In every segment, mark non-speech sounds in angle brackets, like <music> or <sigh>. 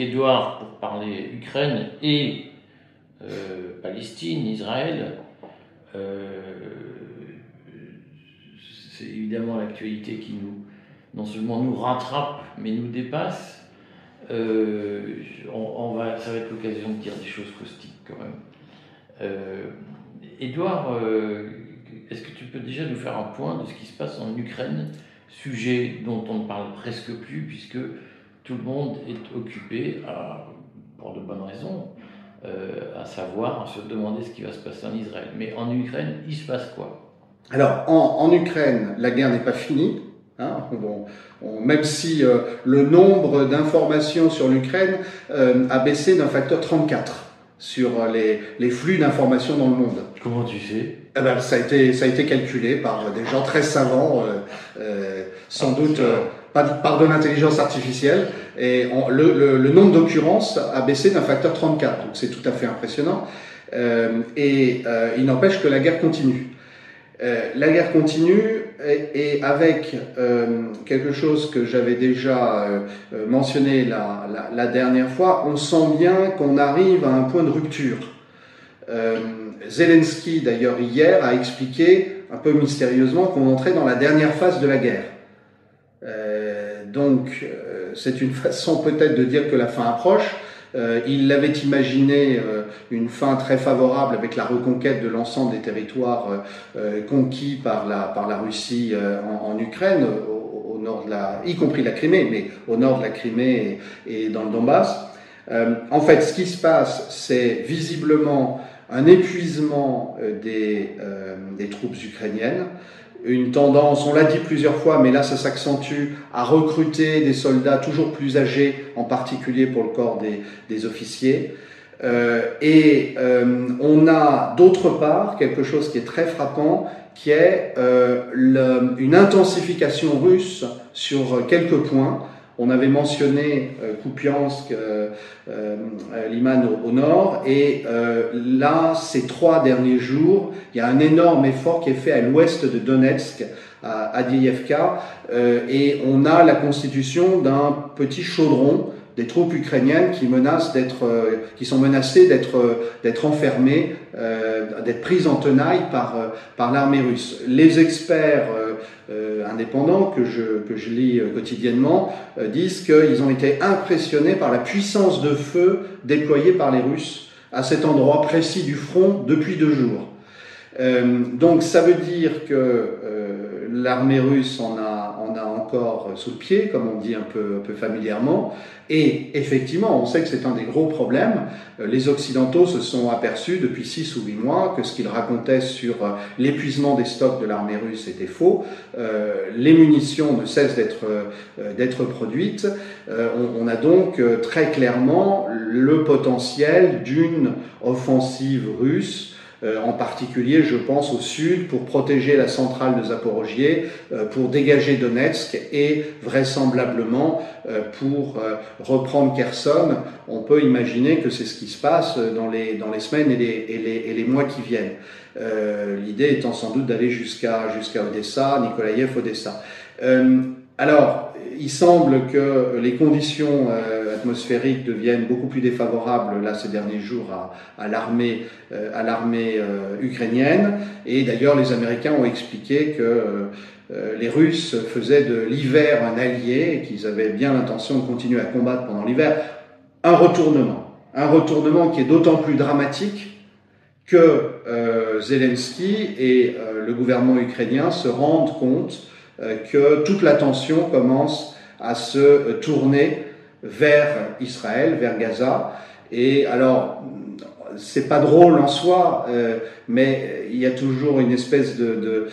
avec Edouard pour parler Ukraine et euh, Palestine, Israël. Euh, c'est évidemment l'actualité qui nous, non seulement nous rattrape, mais nous dépasse. Euh, on, va, ça va être l'occasion de dire des choses caustiques quand même. Edouard, est-ce que tu peux déjà nous faire un point de ce qui se passe en Ukraine, sujet dont on ne parle presque plus, puisque tout le monde est occupé, pour de bonnes raisons, euh, à savoir, à se demander ce qui va se passer en Israël. Mais en Ukraine, il se passe quoi? Alors, en, Ukraine, la guerre n'est pas finie. Hein. bon, même si euh, le nombre d'informations sur l'Ukraine euh, a baissé d'un facteur 34 sur les, les flux d'informations dans le monde. Comment tu sais? Eh ben, ça, a été, ça a été calculé par des gens très savants, sans ah, doute par de l'intelligence artificielle. Et le, nombre d'occurrences a baissé d'un facteur 34, donc c'est tout à fait impressionnant. Euh, et euh, il n'empêche que la guerre continue. Euh, la guerre continue et, avec quelque chose que j'avais déjà mentionné la, dernière fois, on sent bien qu'on arrive à un point de rupture. Zelensky, d'ailleurs, hier, a expliqué un peu mystérieusement qu'on entrait dans la dernière phase de la guerre. Donc, c'est une façon peut-être de dire que la fin approche. Euh, il l'avait imaginé euh, une fin très favorable avec la reconquête de l'ensemble des territoires euh, conquis par la, par la Russie en, Ukraine, au, nord de la, y compris la Crimée, mais au nord de la Crimée et, et dans le Donbass. en fait, ce qui se passe, c'est visiblement un épuisement des, des troupes ukrainiennes une tendance, on l'a dit plusieurs fois, mais là ça s'accentue, à recruter des soldats toujours plus âgés, en particulier pour le corps des, des officiers. Euh, et euh, on a d'autre part quelque chose qui est très frappant, qui est euh, une intensification russe sur quelques points. On avait mentionné euh, Kupiansk, euh, euh, Liman au, nord, et là, ces trois derniers jours, il y a un énorme effort qui est fait à l'ouest de Donetsk, à Adievka, et on a la constitution d'un petit chaudron des troupes ukrainiennes qui menacent d'être, qui sont menacées d'être, d'être enfermées, d'être prises en tenaille par, par l'armée russe. Les experts indépendants que je, que je lis euh, quotidiennement euh, disent qu'ils ont été impressionnés par la puissance de feu déployée par les Russes à cet endroit précis du front depuis deux jours. donc ça veut dire que l'armée russe en a sous le pied, comme on dit un peu, familièrement, et effectivement, on sait que c'est un des gros problèmes. Euh, les Occidentaux se sont aperçus depuis six ou huit mois que ce qu'ils racontaient sur euh, l'épuisement des stocks de l'armée russe était faux. Euh, les munitions ne cessent d'être produites. On, a donc très clairement le potentiel d'une offensive russe en particulier, je pense, au sud, pour protéger la centrale de Zaporogier, euh, pour dégager Donetsk et vraisemblablement euh, pour reprendre Kherson. On peut imaginer que c'est ce qui se passe dans les, dans les semaines et les, et les, et les mois qui viennent. L'idée étant sans doute d'aller jusqu'à jusqu'à Odessa, Nikolaïev, Odessa. alors, il semble que les conditions atmosphériques deviennent beaucoup plus défavorables là ces derniers jours à, l'armée euh, euh, ukrainienne. Et d'ailleurs les Américains ont expliqué que euh, les Russes faisaient de l'hiver un allié et qu'ils avaient bien l'intention de continuer à combattre pendant l'hiver. Un retournement. Un retournement qui est d'autant plus dramatique que Zelensky et le gouvernement ukrainien se rendent compte que toute l'attention commence à se tourner vers Israël, vers Gaza. Et alors, c'est pas drôle en soi, euh, mais il y a toujours une espèce de,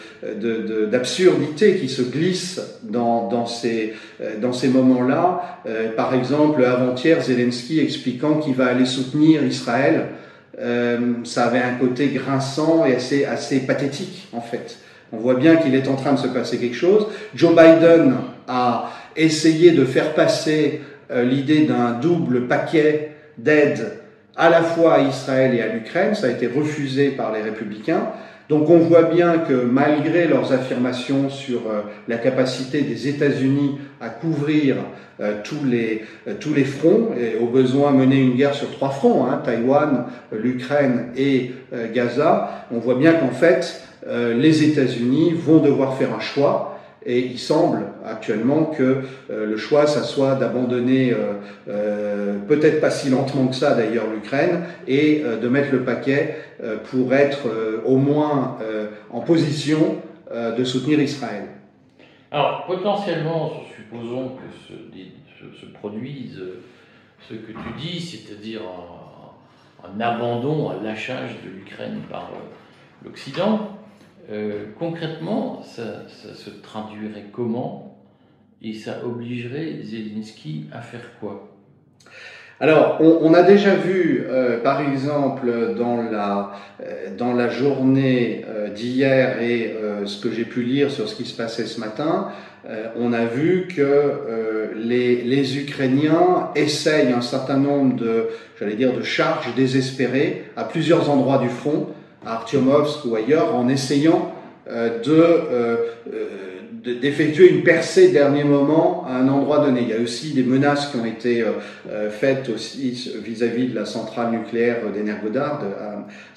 d'absurdité qui se glisse dans, dans ces, euh, dans ces moments-là. Euh, par exemple, avant-hier, Zelensky expliquant qu'il va aller soutenir Israël, ça avait un côté grinçant et assez, assez pathétique en fait. On voit bien qu'il est en train de se passer quelque chose. Joe Biden a essayé de faire passer euh, l'idée d'un double paquet d'aide à la fois à Israël et à l'Ukraine. Ça a été refusé par les républicains. Donc on voit bien que malgré leurs affirmations sur la capacité des États-Unis à couvrir tous, les, tous les fronts, et au besoin mener une guerre sur trois fronts, hein, Taïwan, l'Ukraine et Gaza, on voit bien qu'en fait, les États-Unis vont devoir faire un choix et il semble actuellement que euh, le choix, ça soit d'abandonner, euh, euh, peut-être pas si lentement que ça d'ailleurs, l'Ukraine, et de mettre le paquet pour être au moins en position de soutenir Israël. Alors, potentiellement, supposons que se, se, produise ce que tu dis, c'est-à-dire un, un, abandon, un lâchage de l'Ukraine par l'Occident. Euh, concrètement, ça, se traduirait comment et ça obligerait Zelensky à faire quoi? Alors, on, a déjà vu, euh, par exemple, dans la, euh, dans la journée d'hier et ce que j'ai pu lire sur ce qui se passait ce matin, on a vu que les, les, Ukrainiens essayent un certain nombre de, j'allais dire, de charges désespérées à plusieurs endroits du front à Artyomovsk ou ailleurs en essayant euh, euh, de d'effectuer une percée dernier moment à un endroit donné. Il y a aussi des menaces qui ont été euh, faites aussi vis-à-vis de la centrale nucléaire d'Energodar, de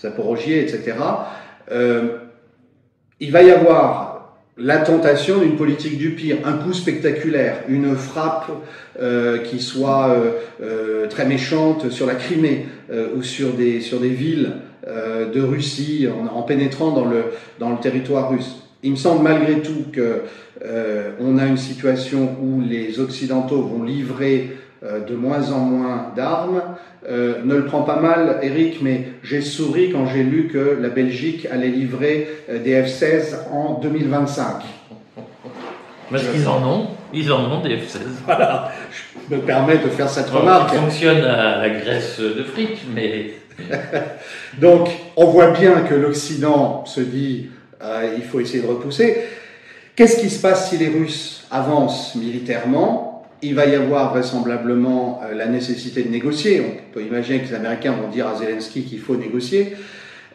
Zaporogie, etc. il va y avoir la tentation d'une politique du pire, un coup spectaculaire, une frappe qui soit très méchante sur la Crimée ou sur des, sur des villes euh, de Russie en, pénétrant dans le, dans le territoire russe. Il me semble malgré tout que euh, on a une situation où les Occidentaux vont livrer euh, de moins en moins d'armes. ne le prends pas mal, Eric, mais j'ai souri quand j'ai lu que la Belgique allait livrer des F-16 en 2025. Parce qu'ils en ont, ils en ont des F-16. <laughs> Voilà, je me permets de faire cette remarque. Ça fonctionne à la graisse de fric, mais <laughs> Donc, on voit bien que l'Occident se dit euh, il faut essayer de repousser. Qu'est-ce qui se passe si les Russes avancent militairement? Il va y avoir vraisemblablement euh, la nécessité de négocier. On peut imaginer que les Américains vont dire à Zelensky qu'il faut négocier.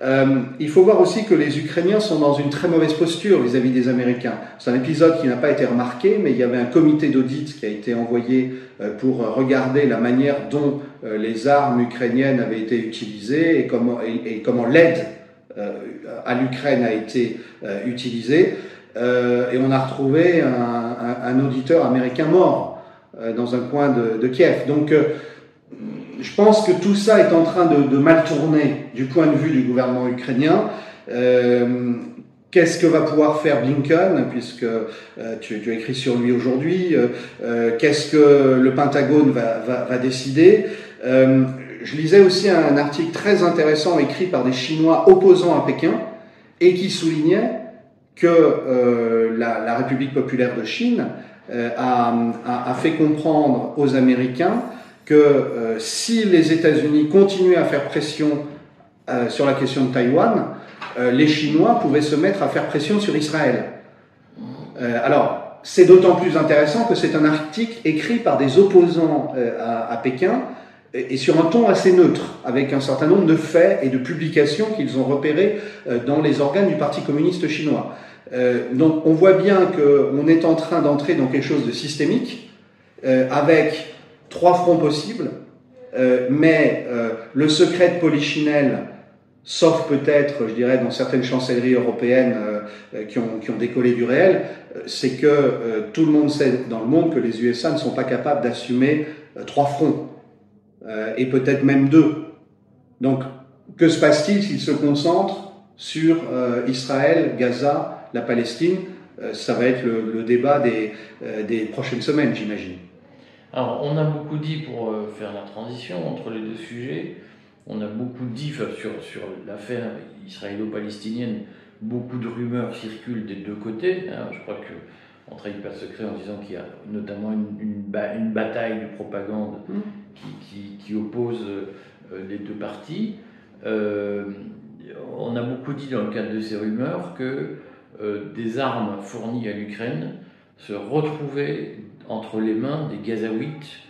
Euh, il faut voir aussi que les Ukrainiens sont dans une très mauvaise posture vis-à-vis des Américains. C'est un épisode qui n'a pas été remarqué, mais il y avait un comité d'audit qui a été envoyé euh, pour regarder la manière dont euh, les armes ukrainiennes avaient été utilisées et comment, l'aide à l'Ukraine a été utilisée. et on a retrouvé un, un, auditeur américain mort dans un coin de, de Kiev. Donc je pense que tout ça est en train de, mal tourner du point de vue du gouvernement ukrainien. Euh, qu'est-ce que va pouvoir faire Blinken, puisque euh, tu, as écrit sur lui aujourd'hui euh, Qu'est-ce que le Pentagone va, décider? Je lisais aussi un article très intéressant écrit par des Chinois opposants à Pékin et qui soulignait que la, République populaire de Chine a fait comprendre aux Américains que euh, si les États-Unis continuaient à faire pression euh, sur la question de Taïwan, euh, les Chinois pouvaient se mettre à faire pression sur Israël. alors, c'est d'autant plus intéressant que c'est un article écrit par des opposants à, Pékin et, sur un ton assez neutre, avec un certain nombre de faits et de publications qu'ils ont repérés dans les organes du Parti communiste chinois. donc on voit bien qu'on est en train d'entrer dans quelque chose de systémique, avec trois fronts possibles, euh, mais euh, le secret de Polichinelle, sauf peut-être, je dirais, dans certaines chancelleries européennes euh, qui, ont, décollé du réel, c'est que tout le monde sait dans le monde que les USA ne sont pas capables d'assumer trois fronts, et peut-être même deux. Donc, que se passe-t-il s'ils se concentrent sur Israël, Gaza, la Palestine? Ça va être le, débat des prochaines semaines, j'imagine. Alors, on a beaucoup dit pour euh, faire la transition entre les deux sujets, on a beaucoup dit sur, sur l'affaire israélo-palestinienne, beaucoup de rumeurs circulent des deux côtés. Hein. je crois qu'on ne trahit pas secret en disant qu'il y a notamment une, une, bataille de propagande mmh. qui, qui, oppose euh, les deux parties. Euh, on a beaucoup dit dans le cadre de ces rumeurs que des armes fournies à l'Ukraine se retrouvaient entre les mains des Gazaouites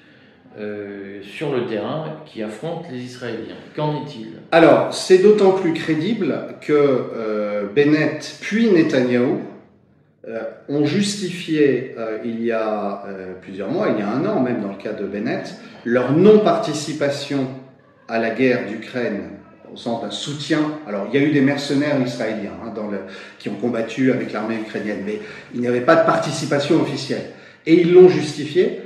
euh, sur le terrain qui affrontent les Israéliens. Qu'en est-il? Alors, c'est d'autant plus crédible que euh, Bennett puis Netanyahou euh, ont justifié il y a plusieurs mois, il y a un an même dans le cas de Bennett, leur non-participation à la guerre d'Ukraine au sens d'un soutien. Alors, il y a eu des mercenaires israéliens hein, qui ont combattu avec l'armée ukrainienne, mais il n'y avait pas de participation officielle. Et ils l'ont justifié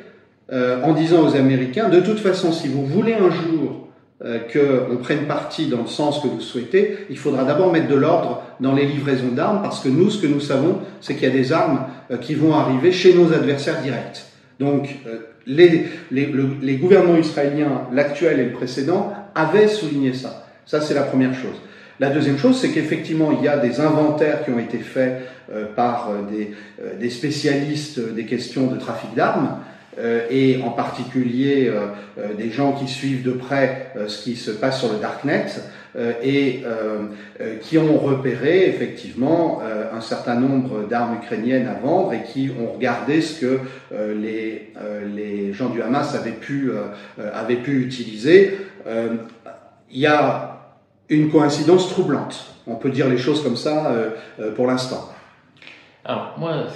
euh, en disant aux Américains, de toute façon, si vous voulez un jour euh, qu'on prenne parti dans le sens que vous souhaitez, il faudra d'abord mettre de l'ordre dans les livraisons d'armes, parce que nous, ce que nous savons, c'est qu'il y a des armes euh, qui vont arriver chez nos adversaires directs. Donc, les, les, les gouvernements israéliens, l'actuel et le précédent, avaient souligné ça. Ça, c'est la première chose. La deuxième chose, c'est qu'effectivement, il y a des inventaires qui ont été faits euh, par des, des, spécialistes des questions de trafic d'armes, euh, et en particulier euh, euh, des gens qui suivent de près ce qui se passe sur le darknet et qui ont repéré effectivement un certain nombre d'armes ukrainiennes à vendre et qui ont regardé ce que les, les gens du Hamas avaient pu, avaient pu utiliser. Il y a une coïncidence troublante. On peut dire les choses comme ça pour l'instant. Alors, moi,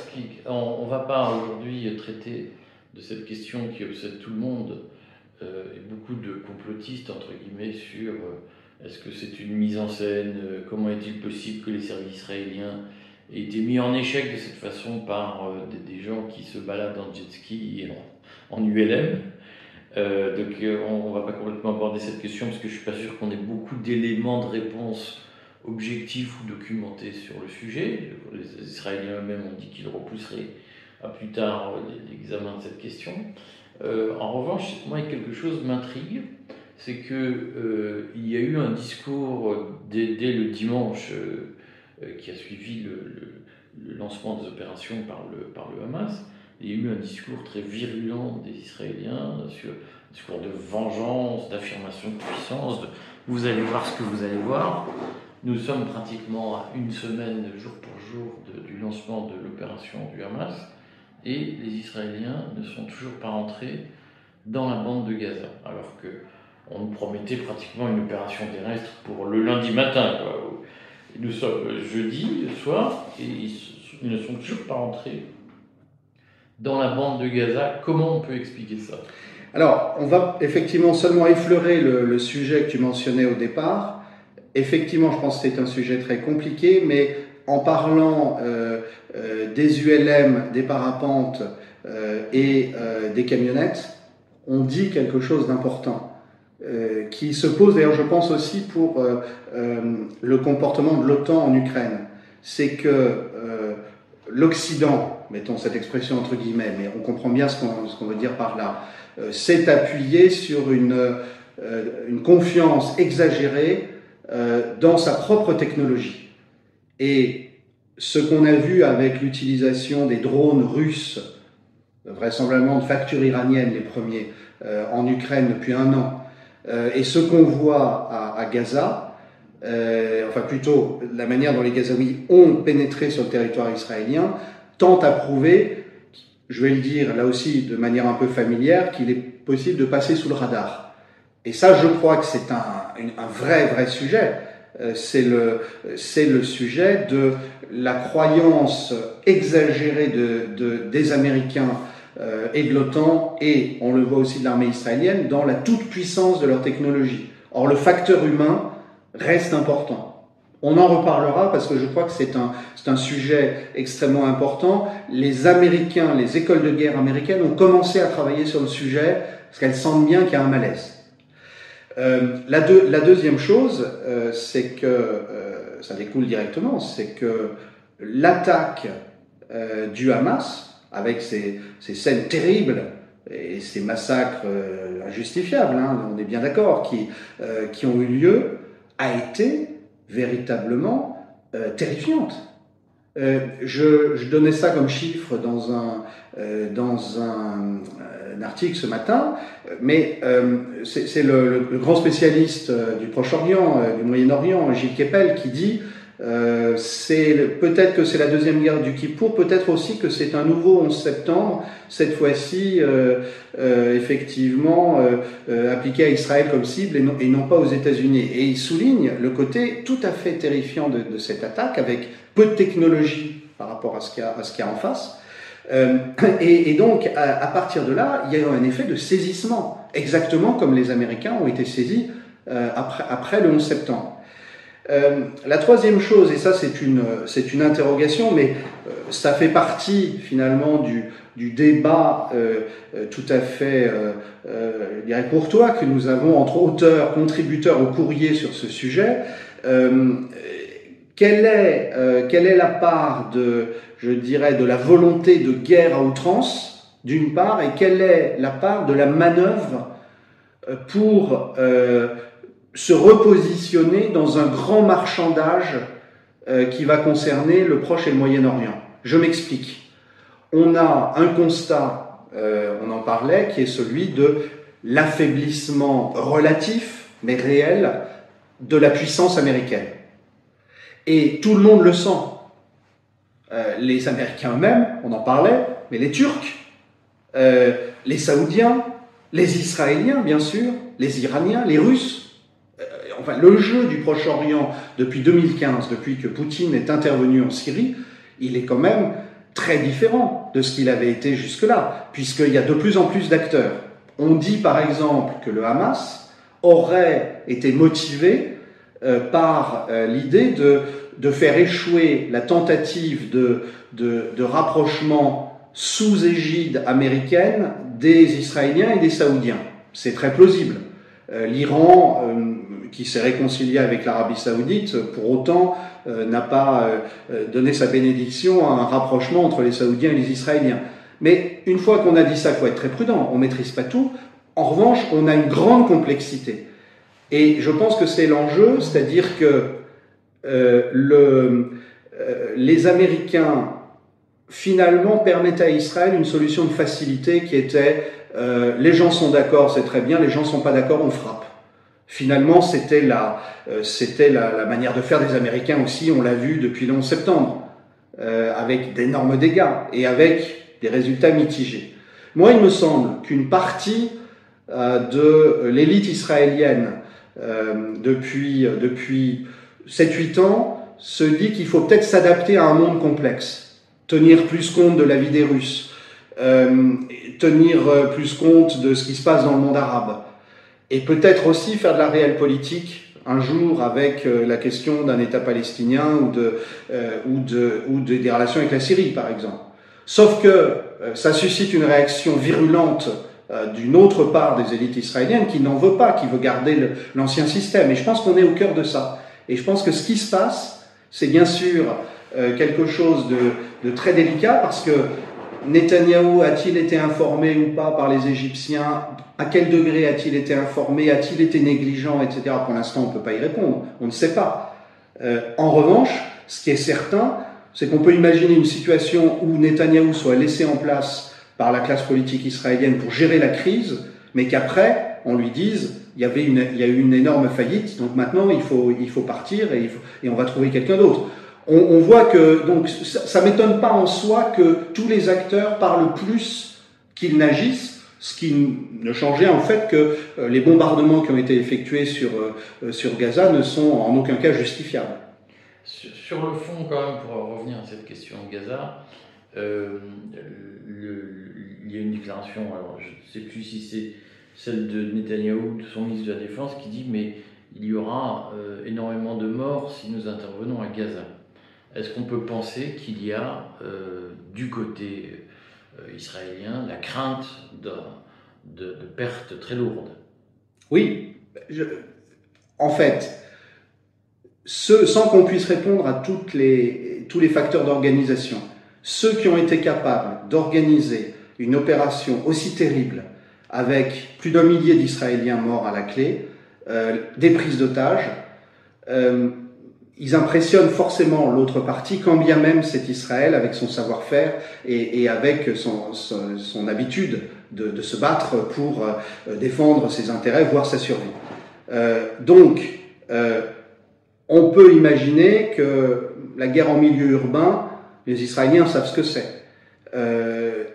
on ne va pas aujourd'hui traiter de cette question qui obsède tout le monde euh, et beaucoup de complotistes, entre guillemets, sur euh, est-ce que c'est une mise en scène, euh, comment est-il possible que les services israéliens aient été mis en échec de cette façon par des, gens qui se baladent en jet ski et en, ULM. Donc on ne va pas complètement aborder cette question parce que je ne suis pas sûr qu'on ait beaucoup d'éléments de réponse objectifs ou documentés sur le sujet. Les Israéliens eux-mêmes ont dit qu'ils repousseraient à plus tard l'examen de cette question. Euh, en revanche, moi, quelque chose m'intrigue, c'est qu'il euh, y a eu un discours dès, le dimanche euh, qui a suivi le, lancement des opérations par le, par le Hamas. Il y a eu un discours très virulent des Israéliens sur un discours de vengeance, d'affirmation de puissance, de vous allez voir ce que vous allez voir. Nous sommes pratiquement à une semaine, jour pour jour, du lancement de l'opération du Hamas et les Israéliens ne sont toujours pas entrés dans la bande de Gaza, alors que on nous promettait pratiquement une opération terrestre pour le lundi matin. Nous sommes jeudi soir et ils ne sont toujours pas entrés dans la bande de Gaza. Comment on peut expliquer ça? Alors, on va effectivement seulement effleurer le, sujet que tu mentionnais au départ. Effectivement, je pense que c'est un sujet très compliqué, mais en parlant euh, euh, des ULM, des parapentes euh, et des camionnettes, on dit quelque chose d'important. qui se pose d'ailleurs, je pense aussi pour le comportement de l'OTAN en Ukraine. C'est que l'Occident, mettons cette expression entre guillemets, mais on comprend bien ce qu'on veut dire par là, s'est appuyé sur une, une confiance exagérée dans sa propre technologie. Et ce qu'on a vu avec l'utilisation des drones russes, vraisemblablement de facture iranienne les premiers, euh, en Ukraine depuis un an, euh, et ce qu'on voit à, Gaza, euh, enfin plutôt la manière dont les Gazaouis ont pénétré sur le territoire israélien, tente à prouver, je vais le dire là aussi de manière un peu familière, qu'il est possible de passer sous le radar. Et ça, je crois que c'est un, vrai, vrai sujet. Euh, c'est le, c'est le sujet de la croyance exagérée de, de des Américains euh, et de l'OTAN, et on le voit aussi de l'armée israélienne, dans la toute-puissance de leur technologie. Or, le facteur humain reste important. On en reparlera parce que je crois que c'est un, un sujet extrêmement important. Les Américains, les écoles de guerre américaines ont commencé à travailler sur le sujet parce qu'elles sentent bien qu'il y a un malaise. Euh, la, la, deuxième chose, euh, c'est que euh, ça découle directement, c'est que l'attaque du Hamas, avec ces, scènes terribles et ces massacres injustifiables, hein, on est bien d'accord, qui, qui ont eu lieu, a été véritablement terrifiante. Euh, je, donnais ça comme chiffre dans un, euh, dans un, article ce matin, mais euh, c'est le, le, grand spécialiste du Proche-Orient, du Moyen-Orient, Gilles Keppel, qui dit Euh, peut-être que c'est la deuxième guerre du Kippour, peut-être aussi que c'est un nouveau 11 septembre, cette fois-ci euh, euh, effectivement appliqué à Israël comme cible et non, pas aux États-Unis. Et il souligne le côté tout à fait terrifiant de, cette attaque, avec peu de technologie par rapport à ce qu'il y, a en face. Et, donc, à, partir de là, il y a eu un effet de saisissement, exactement comme les Américains ont été saisis après, après le 11 septembre. Euh, la troisième chose, et ça c'est une, c'est une interrogation, mais euh, ça fait partie finalement du, du débat euh, tout à fait, je dirais, courtois que nous avons entre auteurs, contributeurs au courrier sur ce sujet. quelle, est, quelle est la part de, je dirais, de la volonté de guerre à outrance, d'une part, et quelle est la part de la manœuvre pour se repositionner dans un grand marchandage euh, qui va concerner le Proche et le Moyen-Orient. Je m'explique. On a un constat, euh, on en parlait, qui est celui de l'affaiblissement relatif, mais réel, de la puissance américaine. Et tout le monde le sent. Euh, les Américains eux-mêmes, on en parlait, mais les Turcs, les Saoudiens, les Israéliens, bien sûr, les Iraniens, les Russes, enfin, le jeu du Proche-Orient depuis 2015, depuis que Poutine est intervenu en Syrie, il est quand même très différent de ce qu'il avait été jusque-là, puisqu'il y a de plus en plus d'acteurs. On dit par exemple que le Hamas aurait été motivé euh, par euh, l'idée de, de, faire échouer la tentative de, de, rapprochement sous égide américaine des Israéliens et des Saoudiens. C'est très plausible. Euh, L'Iran qui s'est réconcilié avec l'Arabie saoudite, pour autant euh, n'a pas euh, donné sa bénédiction à un rapprochement entre les Saoudiens et les Israéliens. Mais une fois qu'on a dit ça, il faut être très prudent, on ne maîtrise pas tout. En revanche, on a une grande complexité. Et je pense que c'est l'enjeu, c'est-à-dire que euh, le, les Américains, finalement, permettaient à Israël une solution de facilité qui était les gens sont d'accord, c'est très bien, les gens ne sont pas d'accord, on frappe. Finalement, c'était la, euh, c'était la, manière de faire des Américains aussi, on l'a vu depuis le 11 septembre, euh, avec d'énormes dégâts et avec des résultats mitigés. Moi, il me semble qu'une partie euh, de l'élite israélienne depuis, depuis 7-8 ans se dit qu'il faut peut-être s'adapter à un monde complexe, tenir plus compte de la vie des Russes, tenir plus compte de ce qui se passe dans le monde arabe et peut-être aussi faire de la réelle politique un jour avec euh, la question d'un État palestinien ou, de, euh, ou, de, ou des relations avec la Syrie, par exemple. Sauf que euh, ça suscite une réaction virulente d'une autre part des élites israéliennes qui n'en veut pas, qui veut garder l'ancien système. Et je pense qu'on est au cœur de ça. Et je pense que ce qui se passe, c'est bien sûr quelque chose de, de très délicat parce que Netanyahou a-t-il été informé ou pas par les Égyptiens? À quel degré a-t-il été informé? A-t-il été négligent, etc. Pour l'instant, on ne peut pas y répondre. On ne sait pas. Euh, en revanche, ce qui est certain, c'est qu'on peut imaginer une situation où Netanyahou soit laissé en place par la classe politique israélienne pour gérer la crise, mais qu'après, on lui dise il y, a eu une énorme faillite, donc maintenant il faut, partir et on va trouver quelqu'un d'autre on, voit que donc ça, ne m'étonne pas en soi que tous les acteurs parlent plus qu'ils n'agissent, ce qui ne changeait en fait que euh, les bombardements qui ont été effectués sur, euh, sur Gaza ne sont en aucun cas justifiables. Sur, le fond, quand même, pour revenir à cette question de Gaza, euh, il y a une déclaration, je ne sais plus si c'est celle de Netanyahou, de son ministre de la Défense, qui dit mais il y aura énormément de morts si nous intervenons à Gaza. Est-ce qu'on peut penser qu'il y a euh, du côté euh, israélien la crainte de, de, pertes très lourdes? Oui. en fait, sans qu'on puisse répondre à les, tous les facteurs d'organisation, ceux qui ont été capables d'organiser une opération aussi terrible avec plus d'un millier d'Israéliens morts à la clé, euh, des prises d'otages, ils impressionnent forcément l'autre partie, quand bien même c'est Israël avec son savoir-faire et, avec son, habitude de, se battre pour euh, défendre ses intérêts, voire sa survie. Euh, donc, euh, on peut imaginer que la guerre en milieu urbain, les Israéliens savent ce que c'est.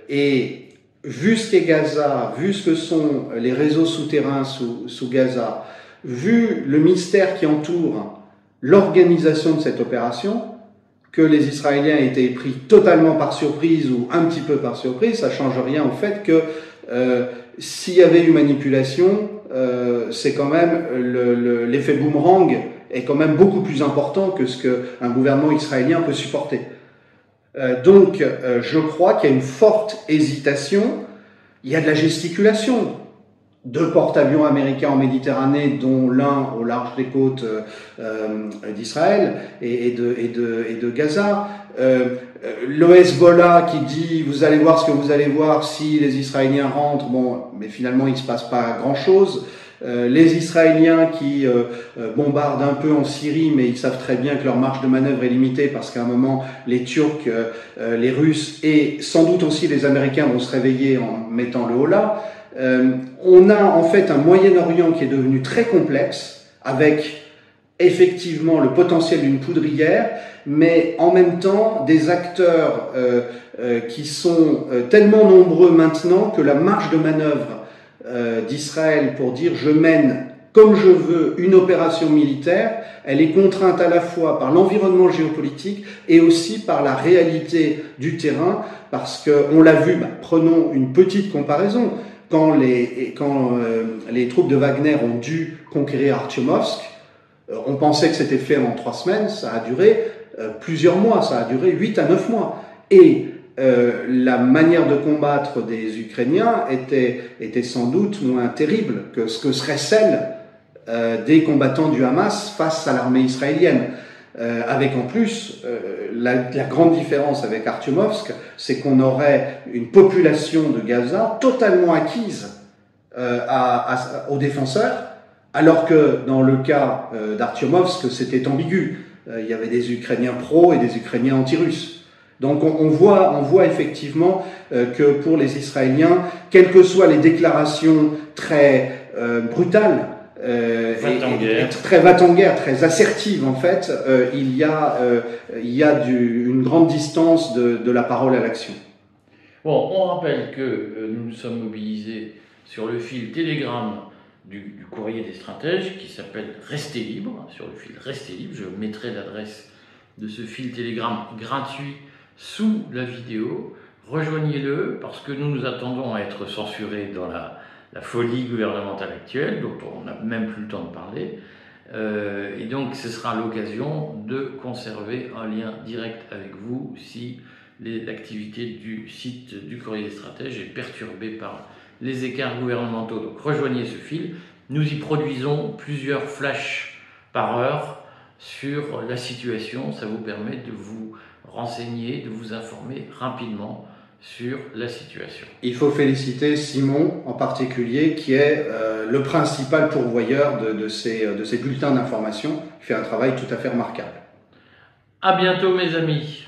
Et vu ce qu'est Gaza, vu ce que sont les réseaux souterrains sous Gaza, vu le mystère qui entoure l'organisation de cette opération, que les Israéliens aient été pris totalement par surprise ou un petit peu par surprise, ça change rien au fait que euh, s'il y avait eu manipulation, euh, c'est quand même l'effet boomerang est quand même beaucoup plus important que ce qu'un gouvernement israélien peut supporter. Euh, donc, je crois qu'il y a une forte hésitation. Il y a de la gesticulation. Deux porte-avions américains en Méditerranée, dont l'un au large des côtes euh, d'Israël et, de, et, de, et, de, Gaza. le Hezbollah qui dit vous allez voir ce que vous allez voir si les Israéliens rentrent. Bon, mais finalement il se passe pas grand-chose. Euh, les Israéliens qui euh, euh, bombardent un peu en Syrie, mais ils savent très bien que leur marge de manœuvre est limitée parce qu'à un moment, les Turcs, les Russes et sans doute aussi les Américains vont se réveiller en mettant le haut là. on a en fait un Moyen-Orient qui est devenu très complexe, avec effectivement le potentiel d'une poudrière, mais en même temps des acteurs qui sont tellement nombreux maintenant que la marge de manœuvre euh, d'Israël pour dire je mène comme je veux une opération militaire, elle est contrainte à la fois par l'environnement géopolitique et aussi par la réalité du terrain, parce que on l'a vu, bah, prenons une petite comparaison, quand les, quand, euh, les troupes de Wagner ont dû conquérir Artyomovsk, euh, on pensait que c'était fait en trois semaines, ça a duré plusieurs mois, ça a duré huit à neuf mois. Et euh, la manière de combattre des Ukrainiens était, était sans doute moins terrible que ce que serait celle euh, des combattants du Hamas face à l'armée israélienne. Euh, avec en plus la, la, grande différence avec Artyomovsk, c'est qu'on aurait une population de Gaza totalement acquise à, à, aux défenseurs, alors que dans le cas d'Artyomovsk, c'était ambigu. il y avait des Ukrainiens pro et des Ukrainiens anti-russes. Donc on, voit, on voit effectivement euh, que pour les Israéliens, quelles que soient les déclarations très euh, brutales, euh, et, très va en guerre, très assertives en fait, euh, il y a, il y a du, une grande distance de, de la parole à l'action. Bon, on rappelle que nous nous sommes mobilisés sur le fil Telegram du, du courrier des stratèges qui s'appelle Restez libre, sur le fil Restez libre. Je mettrai l'adresse de ce fil Telegram gratuit sous la vidéo. Rejoignez-le parce que nous nous attendons à être censurés dans la, folie gouvernementale actuelle, dont on n'a même plus le temps de parler. Euh, et donc ce sera l'occasion de conserver un lien direct avec vous si l'activité du site du courrier des stratèges est perturbée par les écarts gouvernementaux. Donc rejoignez ce fil. Nous y produisons plusieurs flashs par heure sur la situation. Ça vous permet de vous renseigner, de vous informer rapidement sur la situation. Il faut féliciter Simon en particulier, qui est euh, le principal pourvoyeur de, de, ces, de ces bulletins d'information, qui fait un travail tout à fait remarquable. À bientôt mes amis.